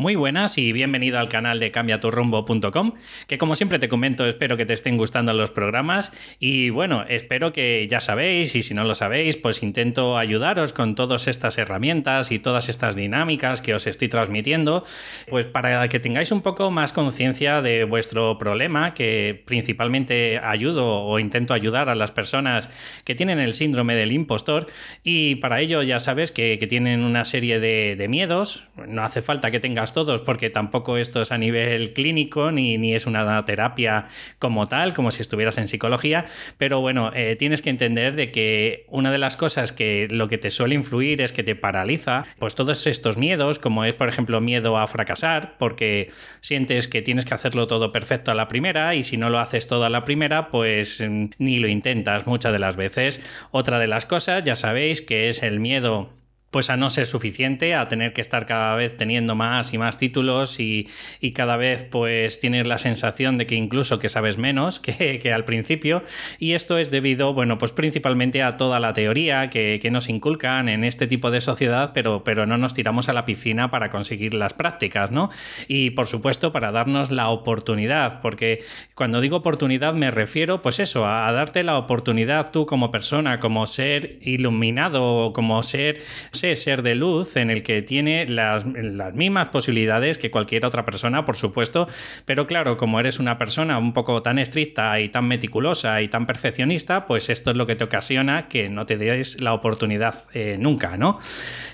Muy buenas y bienvenido al canal de cambiaturrumbo.com, que como siempre te comento, espero que te estén gustando los programas y bueno, espero que ya sabéis y si no lo sabéis, pues intento ayudaros con todas estas herramientas y todas estas dinámicas que os estoy transmitiendo, pues para que tengáis un poco más conciencia de vuestro problema, que principalmente ayudo o intento ayudar a las personas que tienen el síndrome del impostor y para ello ya sabes que, tienen una serie de, de miedos, no hace falta que tengas todos, porque tampoco esto es a nivel clínico ni, ni es una terapia como tal, como si estuvieras en psicología, pero bueno, eh, tienes que entender de que una de las cosas que lo que te suele influir es que te paraliza, pues todos estos miedos, como es por ejemplo miedo a fracasar, porque sientes que tienes que hacerlo todo perfecto a la primera y si no lo haces todo a la primera, pues mm, ni lo intentas muchas de las veces. Otra de las cosas, ya sabéis, que es el miedo pues a no ser suficiente, a tener que estar cada vez teniendo más y más títulos y, cada vez pues tienes la sensación de que incluso que sabes menos que, al principio y esto es debido, bueno, pues principalmente a toda la teoría que, nos inculcan en este tipo de sociedad, pero, pero no nos tiramos a la piscina para conseguir las prácticas, ¿no? Y por supuesto para darnos la oportunidad, porque cuando digo oportunidad me refiero pues eso, a, darte la oportunidad tú como persona, como ser iluminado, como ser ser de luz en el que tiene las, mismas posibilidades que cualquier otra persona, por supuesto, pero claro, como eres una persona un poco tan estricta y tan meticulosa y tan perfeccionista, pues esto es lo que te ocasiona que no te des la oportunidad eh, nunca, ¿no?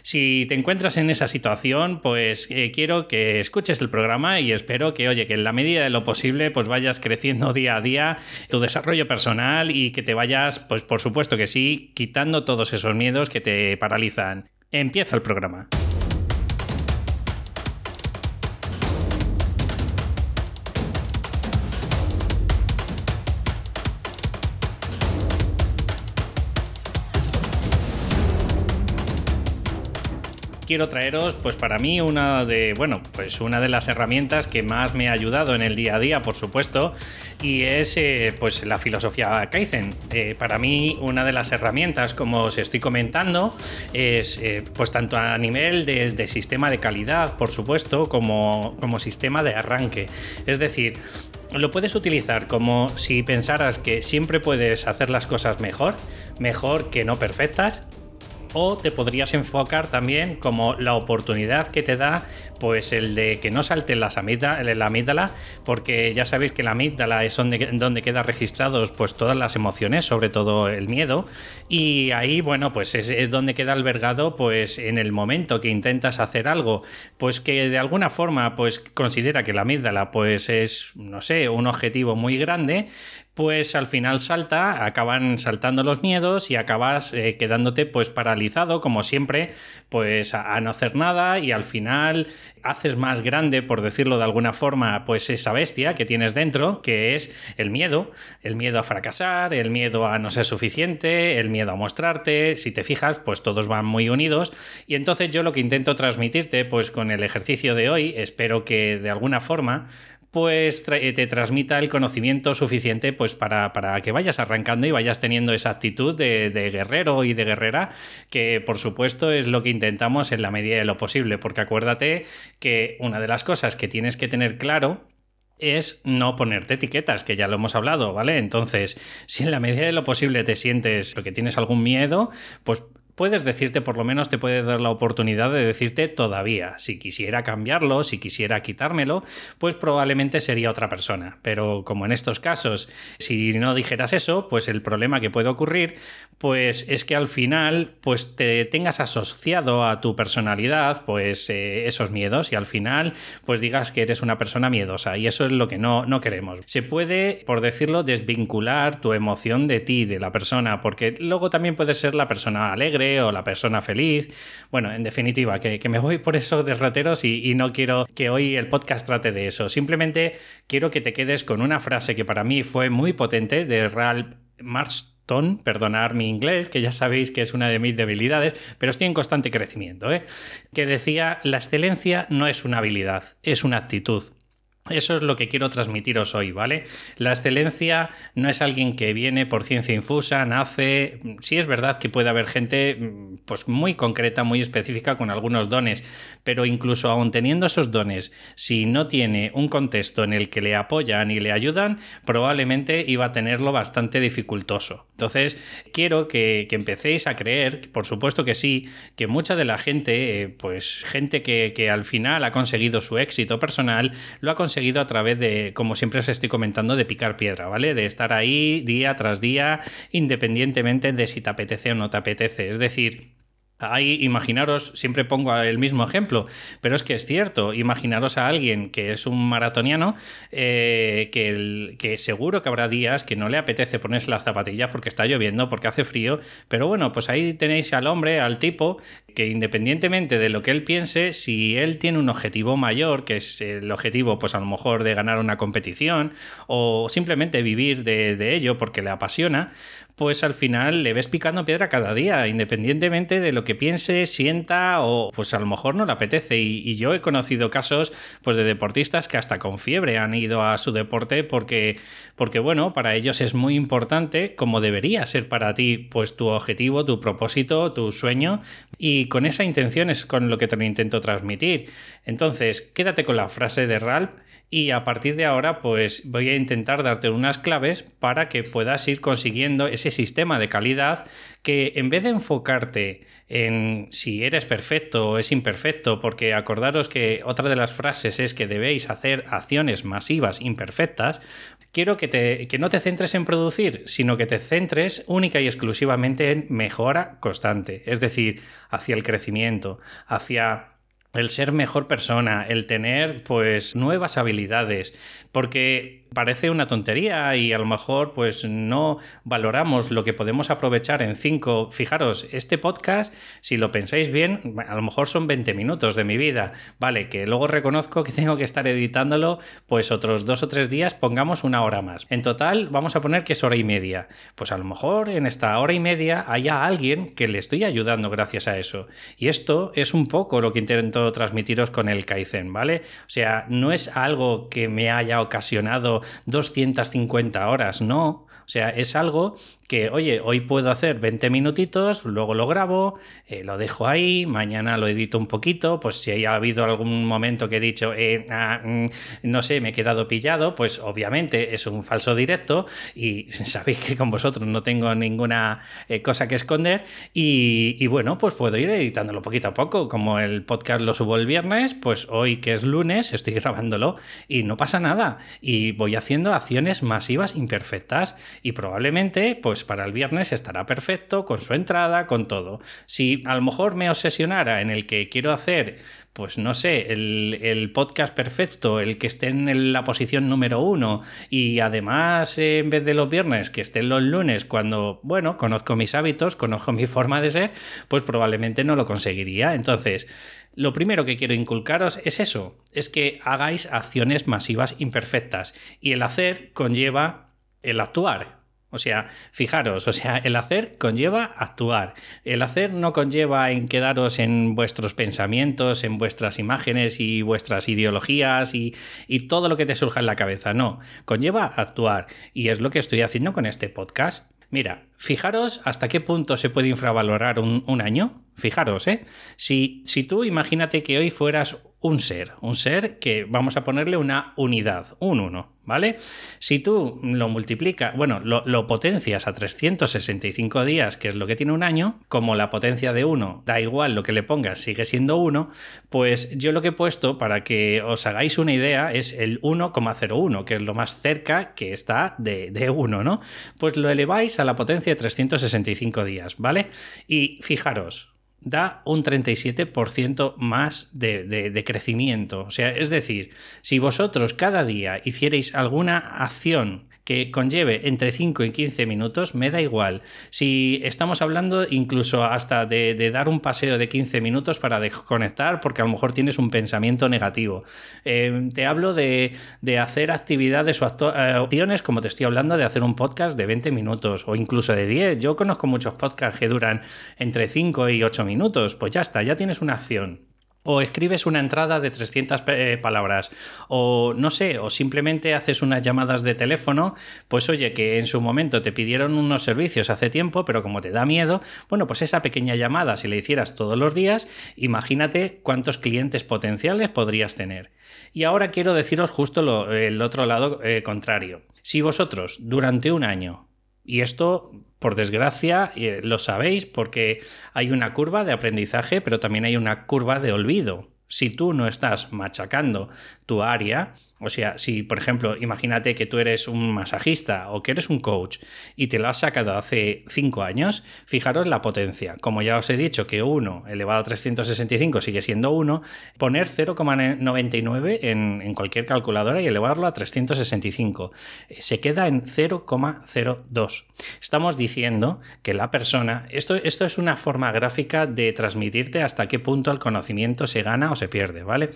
Si te encuentras en esa situación, pues eh, quiero que escuches el programa y espero que, oye, que en la medida de lo posible, pues vayas creciendo día a día tu desarrollo personal y que te vayas, pues por supuesto que sí, quitando todos esos miedos que te paralizan. Empieza el programa. Quiero traeros, pues para mí, una de, bueno, pues una de las herramientas que más me ha ayudado en el día a día, por supuesto, y es eh, pues la filosofía Kaizen. Eh, para mí, una de las herramientas, como os estoy comentando, es eh, pues tanto a nivel de, de, sistema de calidad, por supuesto, como, como sistema de arranque. Es decir, lo puedes utilizar como si pensaras que siempre puedes hacer las cosas mejor, mejor que no perfectas, o te podrías enfocar también como la oportunidad que te da pues el de que no salte las amígdala, la amígdala, porque ya sabéis que la amígdala es donde, donde quedan registrados pues todas las emociones, sobre todo el miedo, y ahí, bueno, pues es, es, donde queda albergado pues en el momento que intentas hacer algo, pues que de alguna forma pues considera que la amígdala pues es, no sé, un objetivo muy grande, pues al final salta, acaban saltando los miedos y acabas eh, quedándote pues paralizado como siempre, pues a, no hacer nada y al final haces más grande, por decirlo de alguna forma, pues esa bestia que tienes dentro, que es el miedo, el miedo a fracasar, el miedo a no ser suficiente, el miedo a mostrarte, si te fijas, pues todos van muy unidos. Y entonces yo lo que intento transmitirte pues con el ejercicio de hoy, espero que de alguna forma pues eh, te transmita el conocimiento suficiente pues para, que vayas arrancando y vayas teniendo esa actitud de, guerrero y de guerrera, que por supuesto es lo que intentamos en la medida de lo posible, porque acuérdate que una de las cosas que tienes que tener claro es no ponerte etiquetas, que ya lo hemos hablado, ¿vale? Entonces, si en la medida de lo posible te sientes que tienes algún miedo, pues puedes decirte, por lo menos te puede dar la oportunidad de decirte todavía. Si quisiera cambiarlo, si quisiera quitármelo, pues probablemente sería otra persona. Pero como en estos casos, si no dijeras eso, pues el problema que puede ocurrir, pues es que al final, pues te tengas asociado a tu personalidad, pues eh, esos miedos y al final, pues digas que eres una persona miedosa y eso es lo que no, no queremos. Se puede, por decirlo, desvincular tu emoción de ti, de la persona, porque luego también puede ser la persona alegre, o la persona feliz. Bueno, en definitiva, que, me voy por eso de rateros y, no quiero que hoy el podcast trate de eso. Simplemente quiero que te quedes con una frase que para mí fue muy potente de Ralph Marston, perdonar mi inglés, que ya sabéis que es una de mis debilidades, pero estoy en constante crecimiento, ¿eh? que decía, la excelencia no es una habilidad, es una actitud. Eso es lo que quiero transmitiros hoy, ¿vale? La excelencia no es alguien que viene por ciencia infusa, nace. Sí es verdad que puede haber gente pues muy concreta, muy específica con algunos dones, pero incluso aún teniendo esos dones, si no tiene un contexto en el que le apoyan y le ayudan, probablemente iba a tenerlo bastante dificultoso. Entonces, quiero que, empecéis a creer, por supuesto que sí, que mucha de la gente, eh, pues gente que, que al final ha conseguido su éxito personal, lo ha conseguido seguido a través de, como siempre os estoy comentando, de picar piedra, ¿vale? De estar ahí día tras día, independientemente de si te apetece o no te apetece. Es decir, Ahí, imaginaros, siempre pongo el mismo ejemplo, pero es que es cierto, imaginaros a alguien que es un maratoniano, eh, que, que seguro que habrá días que no le apetece ponerse las zapatillas porque está lloviendo, porque hace frío, pero bueno, pues ahí tenéis al hombre, al tipo, que independientemente de lo que él piense, si él tiene un objetivo mayor, que es el objetivo, pues a lo mejor de ganar una competición, o simplemente vivir de ello porque le apasiona, pues al final le ves picando piedra cada día, independientemente de lo que piense, sienta o pues a lo mejor no le apetece. Y, yo he conocido casos pues de deportistas que hasta con fiebre han ido a su deporte porque, porque bueno, para ellos es muy importante, como debería ser para ti, pues tu objetivo, tu propósito, tu sueño. Y con esa intención es con lo que te intento transmitir. Entonces, quédate con la frase de Ralph y a partir de ahora pues voy a intentar darte unas claves para que puedas ir consiguiendo ese sistema de calidad que en vez de enfocarte en si eres perfecto o es imperfecto, porque acordaros que otra de las frases es que debéis hacer acciones masivas imperfectas, quiero que, te, que no te centres en producir, sino que te centres única y exclusivamente en mejora constante, es decir, hacia el crecimiento, hacia el ser mejor persona, el tener pues nuevas habilidades, porque parece una tontería y a lo mejor pues no valoramos lo que podemos aprovechar en cinco. Fijaros, este podcast, si lo pensáis bien, a lo mejor son 20 minutos de mi vida, vale, que luego reconozco que tengo que estar editándolo pues otros dos o tres días, pongamos una hora más. En total vamos a poner que es hora y media. Pues a lo mejor en esta hora y media haya alguien que le estoy ayudando gracias a eso. Y esto es un poco lo que intento transmitiros con el Kaizen, ¿vale? O sea, no es algo que me haya ocasionado 250 horas, no. O sea, es algo que, oye, hoy puedo hacer 20 minutitos, luego lo grabo, eh, lo dejo ahí, mañana lo edito un poquito, pues si ha habido algún momento que he dicho, eh, ah, mm, no sé, me he quedado pillado, pues obviamente es un falso directo y sabéis que con vosotros no tengo ninguna eh, cosa que esconder y, y, bueno, pues puedo ir editándolo poquito a poco, como el podcast lo subo el viernes, pues hoy que es lunes estoy grabándolo y no pasa nada. Y voy haciendo acciones masivas imperfectas y probablemente pues para el viernes estará perfecto con su entrada, con todo. Si a lo mejor me obsesionara en el que quiero hacer pues no sé, el, podcast perfecto, el que esté en la posición número uno y además en vez de los viernes que estén los lunes cuando, bueno, conozco mis hábitos, conozco mi forma de ser, pues probablemente no lo conseguiría. Entonces, lo primero que quiero inculcaros es eso, es que hagáis acciones masivas imperfectas y el hacer conlleva el actuar. O sea, fijaros, o sea, el hacer conlleva actuar. El hacer no conlleva en quedaros en vuestros pensamientos, en vuestras imágenes y vuestras ideologías y, todo lo que te surja en la cabeza. No, conlleva actuar. Y es lo que estoy haciendo con este podcast. Mira, fijaros hasta qué punto se puede infravalorar un, un año. Fijaros, ¿eh? Si, si tú imagínate que hoy fueras un ser, un ser que vamos a ponerle una unidad, un uno, ¿vale? Si tú lo multiplicas, bueno, lo, potencias a 365 días, que es lo que tiene un año, como la potencia de 1 da igual lo que le pongas, sigue siendo 1, pues yo lo que he puesto para que os hagáis una idea es el 1,01, que es lo más cerca que está de, de 1, ¿no? Pues lo eleváis a la potencia de 365 días, ¿vale? Y fijaros, da un 37% más de, de, crecimiento. O sea, es decir, si vosotros cada día hicierais alguna acción que conlleve entre 5 y 15 minutos, me da igual. Si estamos hablando incluso hasta de, dar un paseo de 15 minutos para desconectar, porque a lo mejor tienes un pensamiento negativo. Eh, te hablo de, hacer actividades o eh, opciones, como te estoy hablando, de hacer un podcast de 20 minutos o incluso de 10. Yo conozco muchos podcasts que duran entre 5 y 8 minutos. Pues ya está, ya tienes una acción. O escribes una entrada de 300 eh, palabras, o no sé, o simplemente haces unas llamadas de teléfono, pues oye, que en su momento te pidieron unos servicios hace tiempo, pero como te da miedo, bueno, pues esa pequeña llamada, si la hicieras todos los días, imagínate cuántos clientes potenciales podrías tener. Y ahora quiero deciros justo el otro lado eh, contrario. Si vosotros durante un año, y esto por desgracia, lo sabéis porque hay una curva de aprendizaje, pero también hay una curva de olvido. Si tú no estás machacando tu área, o sea, si por ejemplo, imagínate que tú eres un masajista o que eres un coach y te lo has sacado hace 5 años, fijaros la potencia. Como ya os he dicho que 1 elevado a 365 sigue siendo 1, poner 0,99 en, en cualquier calculadora y elevarlo a 365 eh, se queda en 0,02. Estamos diciendo que la persona, esto, esto es una forma gráfica de transmitirte hasta qué punto el conocimiento se gana o se pierde, ¿vale?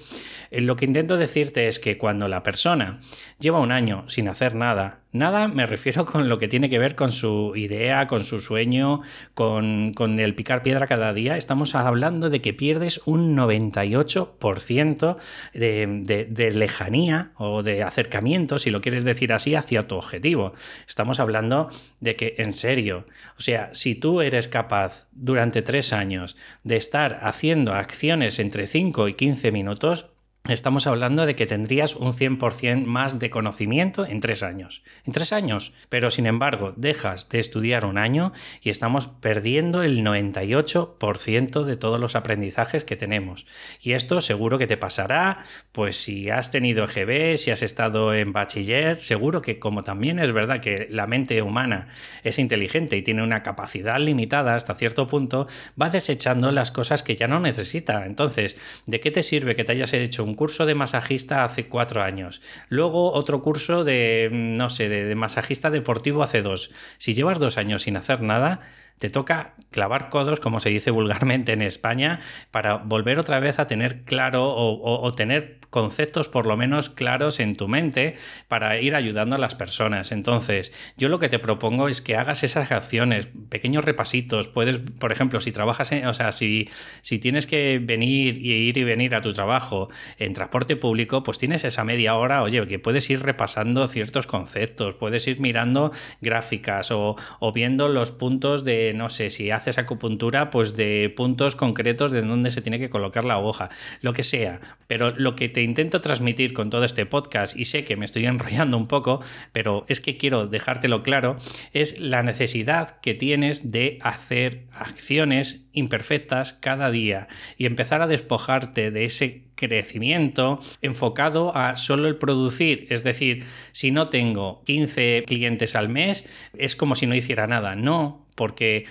Eh, lo que intento es que cuando la persona lleva un año sin hacer nada, Nada me refiero con lo que tiene que ver con su idea, con su sueño, con, el picar piedra cada día. Estamos hablando de que pierdes un 98% de, de, lejanía o de acercamiento, si lo quieres decir así, hacia tu objetivo. Estamos hablando de que, en serio, o sea, si tú eres capaz durante tres años de estar haciendo acciones entre 5 y 15 minutos, Estamos hablando de que tendrías un 100% más de conocimiento en tres años. En tres años. Pero sin embargo, dejas de estudiar un año y estamos perdiendo el 98% de todos los aprendizajes que tenemos. Y esto seguro que te pasará, pues si has tenido EGB, si has estado en bachiller, seguro que como también es verdad que la mente humana es inteligente y tiene una capacidad limitada hasta cierto punto, va desechando las cosas que ya no necesita. Entonces, ¿de qué te sirve que te hayas hecho un curso de masajista hace cuatro años, luego otro curso de, no sé, de, masajista deportivo hace dos. Si llevas dos años sin hacer nada, te toca clavar codos, como se dice vulgarmente en España, para volver otra vez a tener claro o tener conceptos por lo menos claros en tu mente para ir ayudando a las personas. Entonces, yo lo que te propongo es que hagas esas acciones, pequeños repasitos. Puedes, por ejemplo, si trabajas, en, o sea, si, si tienes que venir y ir y venir a tu trabajo en transporte público, pues tienes esa media hora, oye, que puedes ir repasando ciertos conceptos, puedes ir mirando gráficas o, o viendo los puntos de, no sé, si haces acupuntura, pues de puntos concretos de dónde se tiene que colocar la hoja, lo que sea. Pero lo que te intento transmitir con todo este podcast, y sé que me estoy enrollando un poco, pero es que quiero dejártelo claro, es la necesidad que tienes de hacer acciones imperfectas cada día y empezar a despojarte de ese crecimiento enfocado a solo el producir. Es decir, si no tengo 15 clientes al mes, es como si no hiciera nada. No, porque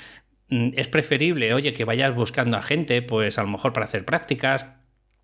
mm, es preferible, oye, que vayas buscando a gente, pues a lo mejor para hacer prácticas,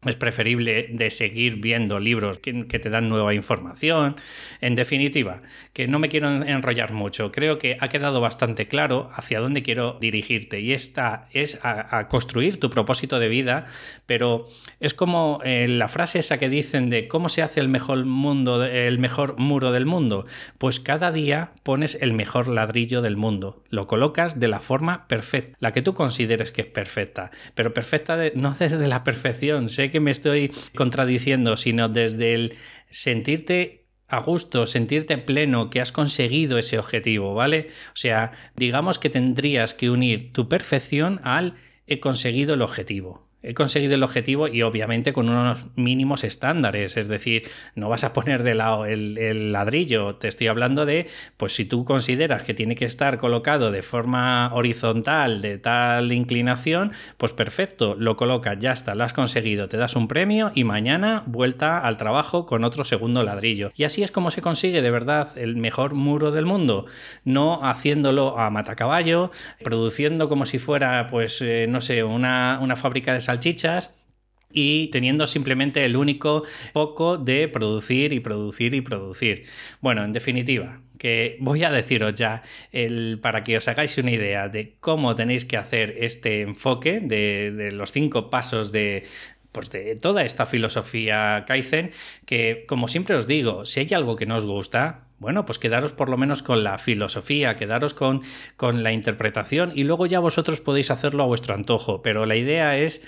es preferible de seguir viendo libros que, te dan nueva información. En definitiva, que no me quiero enrollar mucho. Creo que ha quedado bastante claro hacia dónde quiero dirigirte y esta es a, construir tu propósito de vida, pero es como eh, la frase esa que dicen de cómo se hace el mejor mundo, el mejor muro del mundo. Pues cada día pones el mejor ladrillo del mundo. Lo colocas de la forma perfecta, la que tú consideres que es perfecta, pero perfecta no desde la perfección. Sé que que me estoy contradiciendo, sino desde el sentirte a gusto, sentirte pleno, que has conseguido ese objetivo, ¿vale? O sea, digamos que tendrías que unir tu perfección al he conseguido el objetivo he conseguido el objetivo y obviamente con unos mínimos estándares, es decir, no vas a poner de lado el, ladrillo, te estoy hablando de, pues si tú consideras que tiene que estar colocado de forma horizontal, de tal inclinación, pues perfecto, lo colocas, ya está, lo has conseguido, te das un premio y mañana vuelta al trabajo con otro segundo ladrillo. Y así es como se consigue de verdad el mejor muro del mundo, no haciéndolo a matacaballo, produciendo como si fuera, pues, eh, no sé, una, una fábrica de sal salchichas y teniendo simplemente el único poco de producir y producir y producir. Bueno, en definitiva, que voy a deciros ya el, para que os hagáis una idea de cómo tenéis que hacer este enfoque de, los cinco pasos de, pues de toda esta filosofía Kaizen, que como siempre os digo, si hay algo que no os gusta, bueno, pues quedaros por lo menos con la filosofía, quedaros con, con la interpretación y luego ya vosotros podéis hacerlo a vuestro antojo, pero la idea es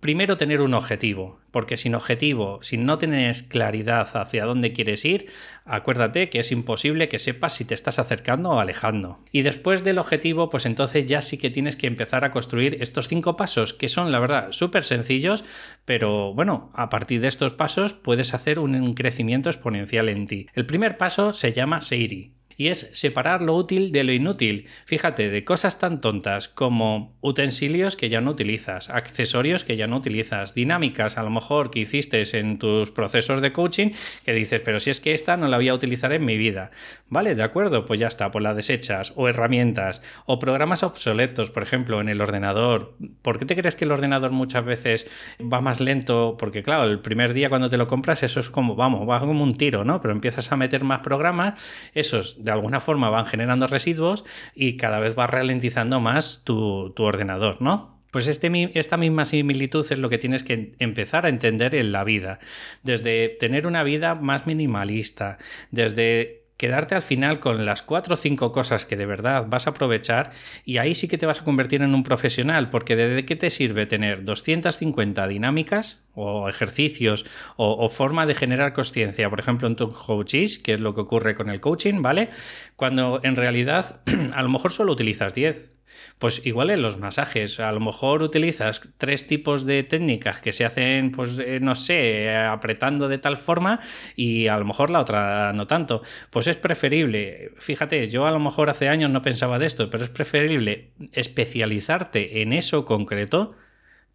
primero tener un objetivo, porque sin objetivo, si no tienes claridad hacia dónde quieres ir, acuérdate que es imposible que sepas si te estás acercando o alejando. Y después del objetivo, pues entonces ya sí que tienes que empezar a construir estos cinco pasos, que son la verdad súper sencillos, pero bueno, a partir de estos pasos puedes hacer un crecimiento exponencial en ti. El primer paso se llama Seiri y es separar lo útil de lo inútil. Fíjate, de cosas tan tontas como utensilios que ya no utilizas, accesorios que ya no utilizas, dinámicas a lo mejor que hiciste en tus procesos de coaching que dices, pero si es que esta no la voy a utilizar en mi vida. Vale, de acuerdo, pues ya está, pues la desechas, o herramientas, o programas obsoletos, por ejemplo, en el ordenador. ¿Por qué te crees que el ordenador muchas veces va más lento? Porque claro, el primer día cuando te lo compras, eso es como, vamos, va como un tiro, ¿no? Pero empiezas a meter más programas, esos de alguna forma van generando residuos y cada vez va ralentizando más tu, ordenador, ¿no? Pues este, esta misma similitud es lo que tienes que empezar a entender en la vida. Desde tener una vida más minimalista, desde quedarte al final con las cuatro o cinco cosas que de verdad vas a aprovechar y ahí sí que te vas a convertir en un profesional, porque ¿de qué te sirve tener 250 dinámicas o ejercicios o, forma de generar conciencia, por ejemplo en tu coaches, que es lo que ocurre con el coaching, ¿vale? Cuando en realidad a lo mejor solo utilizas 10 pues igual en los masajes, a lo mejor utilizas tres tipos de técnicas que se hacen, pues eh, no sé, apretando de tal forma y a lo mejor la otra no tanto. Pues es preferible, fíjate, yo a lo mejor hace años no pensaba de esto, pero es preferible especializarte en eso concreto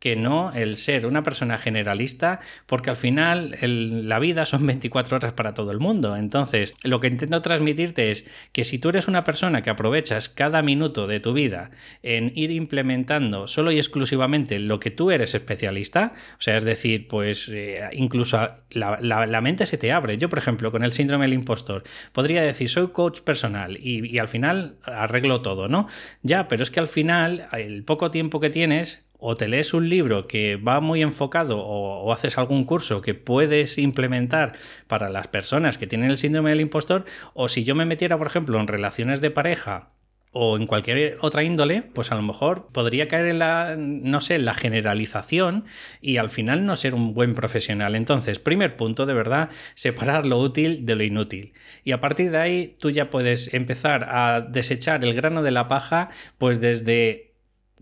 que no el ser una persona generalista, porque al final la vida son 24 horas para todo el mundo. Entonces, lo que intento transmitirte es que si tú eres una persona que aprovechas cada minuto de tu vida en ir implementando solo y exclusivamente lo que tú eres especialista, o sea, es decir, pues eh, incluso la, mente se te abre. Yo, por ejemplo, con el síndrome del impostor, podría decir, soy coach personal y, y al final arreglo todo, ¿no? Ya, pero es que al final, el poco tiempo que tienes, o te lees un libro que va muy enfocado o, haces algún curso que puedes implementar para las personas que tienen el síndrome del impostor, o si yo me metiera, por ejemplo, en relaciones de pareja o en cualquier otra índole, pues a lo mejor podría caer en la, no sé, en la generalización y al final no ser un buen profesional. Entonces, primer punto, de verdad, separar lo útil de lo inútil. Y a partir de ahí tú ya puedes empezar a desechar el grano de la paja, pues desde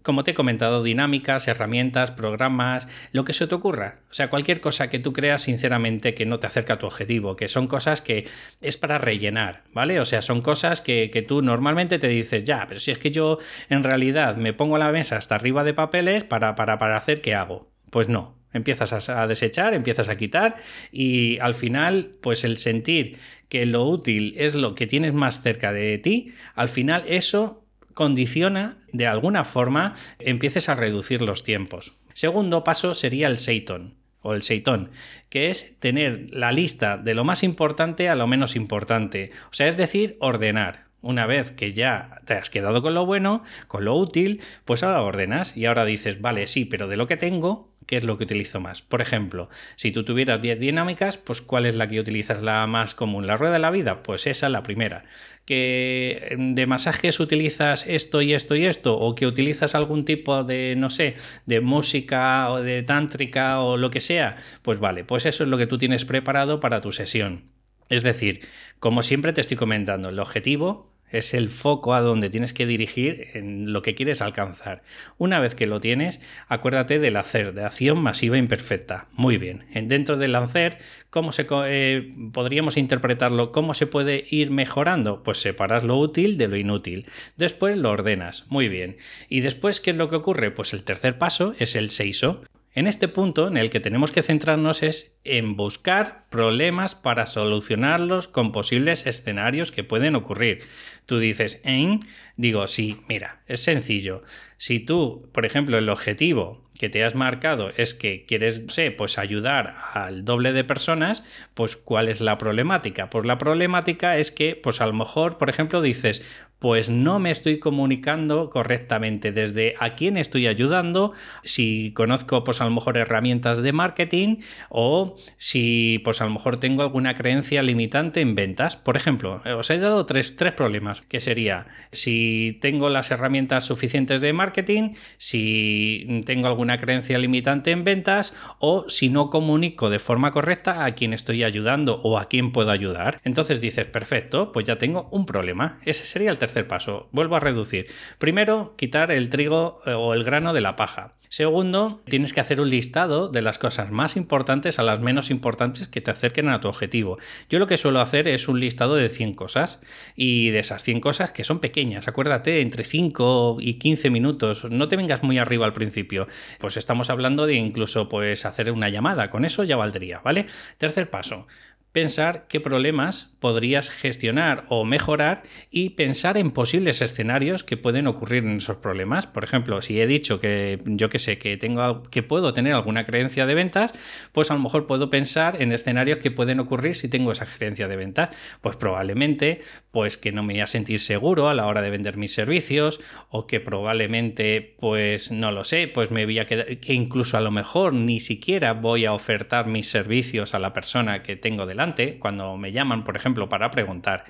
como te he comentado, dinámicas, herramientas, programas, lo que se te ocurra. O sea, cualquier cosa que tú creas sinceramente que no te acerca a tu objetivo, que son cosas que es para rellenar, ¿vale? O sea, son cosas que, tú normalmente te dices, ya, pero si es que yo en realidad me pongo la mesa hasta arriba de papeles para, para, para hacer, ¿qué hago? Pues no, empiezas a, desechar, empiezas a quitar y al final, pues el sentir que lo útil es lo que tienes más cerca de ti, al final eso condiciona de alguna forma empieces a reducir los tiempos. Segundo paso sería el Seiton o el Seitón, que es tener la lista de lo más importante a lo menos importante. O sea, es decir, ordenar. Una vez que ya te has quedado con lo bueno, con lo útil, pues ahora ordenas y ahora dices, vale, sí, pero de lo que tengo, ¿qué es lo que utilizo más? Por ejemplo, si tú tuvieras 10 dinámicas, pues ¿cuál es la que utilizas la más común? ¿La rueda de la vida? Pues esa es la primera. ¿Que de masajes utilizas esto y esto y esto? ¿O que utilizas algún tipo de, no sé, de música o de tántrica o lo que sea? Pues vale, pues eso es lo que tú tienes preparado para tu sesión. Es decir, como siempre te estoy comentando, el objetivo es el foco a donde tienes que dirigir en lo que quieres alcanzar. Una vez que lo tienes, acuérdate del hacer, de acción masiva imperfecta. Muy bien. Dentro del hacer, ¿cómo se, eh, podríamos interpretarlo? ¿Cómo se puede ir mejorando? Pues separas lo útil de lo inútil. Después lo ordenas. Muy bien. Y después, ¿qué es lo que ocurre? Pues el tercer paso es el seiso. En este punto en el que tenemos que centrarnos es en buscar problemas para solucionarlos con posibles escenarios que pueden ocurrir. Tú dices, ¿en? Digo, sí, mira, es sencillo. Si tú, por ejemplo, el objetivo que te has marcado es que quieres, sé, pues ayudar al doble de personas, pues ¿cuál es la problemática? Pues la problemática es que, pues a lo mejor, por ejemplo, dices, pues no me estoy comunicando correctamente desde a quién estoy ayudando, si conozco pues a lo mejor herramientas de marketing o si pues a lo mejor tengo alguna creencia limitante en ventas. Por ejemplo, os he dado tres, tres problemas, que sería si tengo las herramientas suficientes de marketing, si tengo alguna creencia limitante en ventas o si no comunico de forma correcta a quién estoy ayudando o a quién puedo ayudar. Entonces dices, perfecto, pues ya tengo un problema. Ese sería el tercer paso. Vuelvo a reducir. Primero, quitar el trigo eh, o el grano de la paja. Segundo, tienes que hacer un listado de las cosas más importantes a las menos importantes que te acerquen a tu objetivo. Yo lo que suelo hacer es un listado de 100 cosas y de esas 100 cosas que son pequeñas, acuérdate, entre 5 y 15 minutos, no te vengas muy arriba al principio. Pues estamos hablando de incluso pues hacer una llamada, con eso ya valdría, ¿vale? Tercer paso, pensar qué problemas podrías gestionar o mejorar y pensar en posibles escenarios que pueden ocurrir en esos problemas. Por ejemplo, si he dicho que yo que sé, que tengo que puedo tener alguna creencia de ventas, pues a lo mejor puedo pensar en escenarios que pueden ocurrir si tengo esa creencia de ventas. Pues probablemente pues que no me voy a sentir seguro a la hora de vender mis servicios o que probablemente pues no lo sé, pues me voy a quedar que incluso a lo mejor ni siquiera voy a ofertar mis servicios a la persona que tengo delante cuando me llaman, por ejemplo, para preguntar.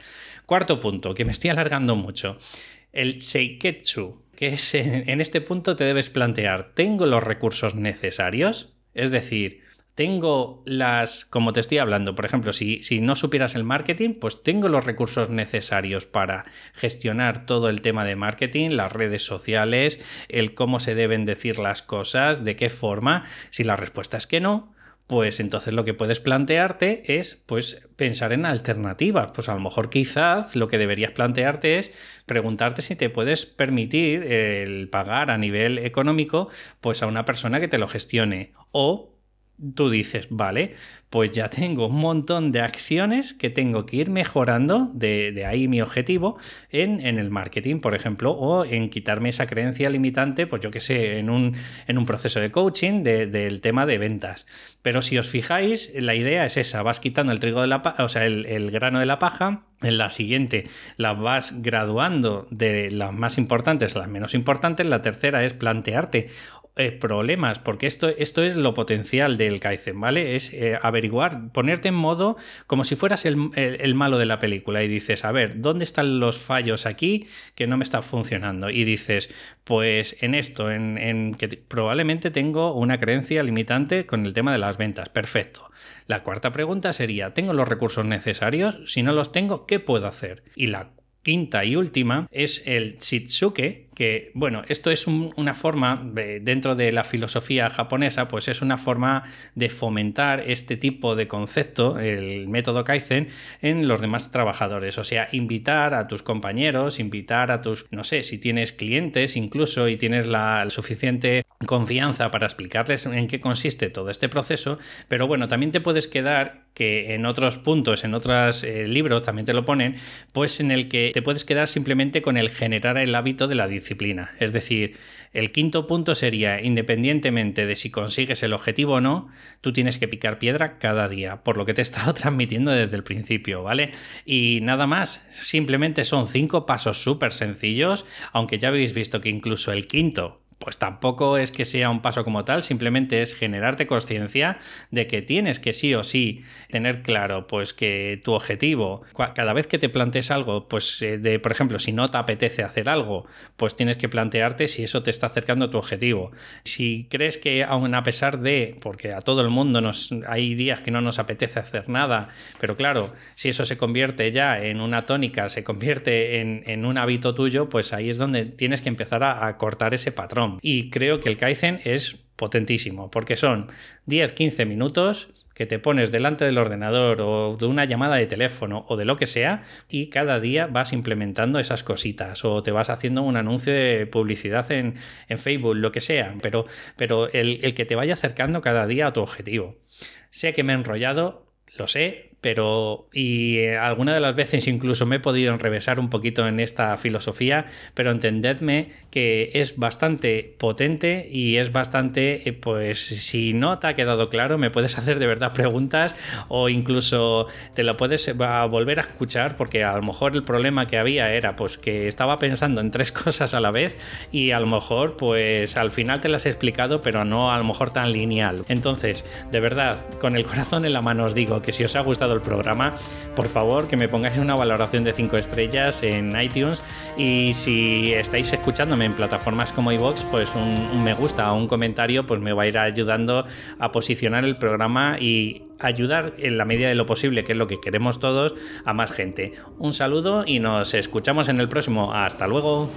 Cuarto punto, que me estoy alargando mucho. El Seiketsu, que es en este punto te debes plantear, ¿tengo los recursos necesarios? Es decir, tengo las, como te estoy hablando, por ejemplo, si, si, no supieras el marketing, pues tengo los recursos necesarios para gestionar todo el tema de marketing, las redes sociales, el cómo se deben decir las cosas, de qué forma. Si la respuesta es que no, pues entonces lo que puedes plantearte es pues pensar en alternativas. Pues a lo mejor quizás lo que deberías plantearte es preguntarte si te puedes permitir el pagar a nivel económico pues a una persona que te lo gestione o tú dices, vale, pues ya tengo un montón de acciones que tengo que ir mejorando, de, ahí mi objetivo, en, el marketing, por ejemplo, o en quitarme esa creencia limitante, pues yo que sé, en un, proceso de coaching del tema de ventas. Pero si os fijáis, la idea es esa, vas quitando el trigo de la o sea, el, grano de la paja, en la siguiente la vas graduando de las más importantes a las menos importantes, la tercera es plantearte eh, problemas, porque esto, esto es lo potencial del Kaizen, ¿vale? Es eh, averiguar, ponerte en modo como si fueras el, malo de la película y dices, a ver, ¿dónde están los fallos aquí que no me están funcionando? Y dices, pues en esto, en, en que probablemente tengo una creencia limitante con el tema de las ventas. Perfecto. La cuarta pregunta sería, ¿tengo los recursos necesarios? Si no los tengo, ¿qué puedo hacer? Y la quinta y última es el Chitsuke, que, bueno, esto es una forma, dentro de la filosofía japonesa, pues es una forma de fomentar este tipo de concepto, el método Kaizen, en los demás trabajadores. O sea, invitar a tus compañeros, invitar a tus, no sé, si tienes clientes incluso y tienes la suficiente confianza para explicarles en qué consiste todo este proceso, pero bueno, también te puedes quedar que en otros puntos, en otros eh, libros también te lo ponen, pues en el que te puedes quedar simplemente con el generar el hábito de la. Es decir, el quinto punto sería, independientemente de si consigues el objetivo o no, tú tienes que picar piedra cada día, por lo que te he estado transmitiendo desde el principio, ¿vale? Y nada más, simplemente son cinco pasos súper sencillos, aunque ya habéis visto que incluso el quinto pues tampoco es que sea un paso como tal, simplemente es generarte conciencia de que tienes que sí o sí tener claro pues que tu objetivo, cada vez que te plantees algo, pues eh, de por ejemplo, si no te apetece hacer algo, pues tienes que plantearte si eso te está acercando a tu objetivo. Si crees que aun a pesar de, porque a todo el mundo nos hay días que no nos apetece hacer nada, pero claro, si eso se convierte ya en una tónica, se convierte en, un hábito tuyo, pues ahí es donde tienes que empezar a cortar ese patrón. Y creo que el Kaizen es potentísimo, porque son 10-15 minutos que te pones delante del ordenador o de una llamada de teléfono o de lo que sea y cada día vas implementando esas cositas o te vas haciendo un anuncio de publicidad en, Facebook, lo que sea, pero, pero el, el que te vaya acercando cada día a tu objetivo. Sé que me he enrollado, lo sé, pero y eh, alguna de las veces incluso me he podido enrevesar un poquito en esta filosofía, pero entendedme que es bastante potente y es bastante, eh, pues si no te ha quedado claro, me puedes hacer de verdad preguntas o incluso te lo puedes eh, volver a escuchar porque a lo mejor el problema que había era pues que estaba pensando en tres cosas a la vez y a lo mejor pues al final te las he explicado pero no a lo mejor tan lineal. Entonces, de verdad, con el corazón en la mano os digo que si os ha gustado el programa, por favor que me pongáis una valoración de 5 estrellas en iTunes y si estáis escuchándome en plataformas como iVoox, pues un, me gusta o un comentario pues me va a ir ayudando a posicionar el programa y ayudar en la medida de lo posible, que es lo que queremos todos, a más gente. Un saludo y nos escuchamos en el próximo. Hasta luego.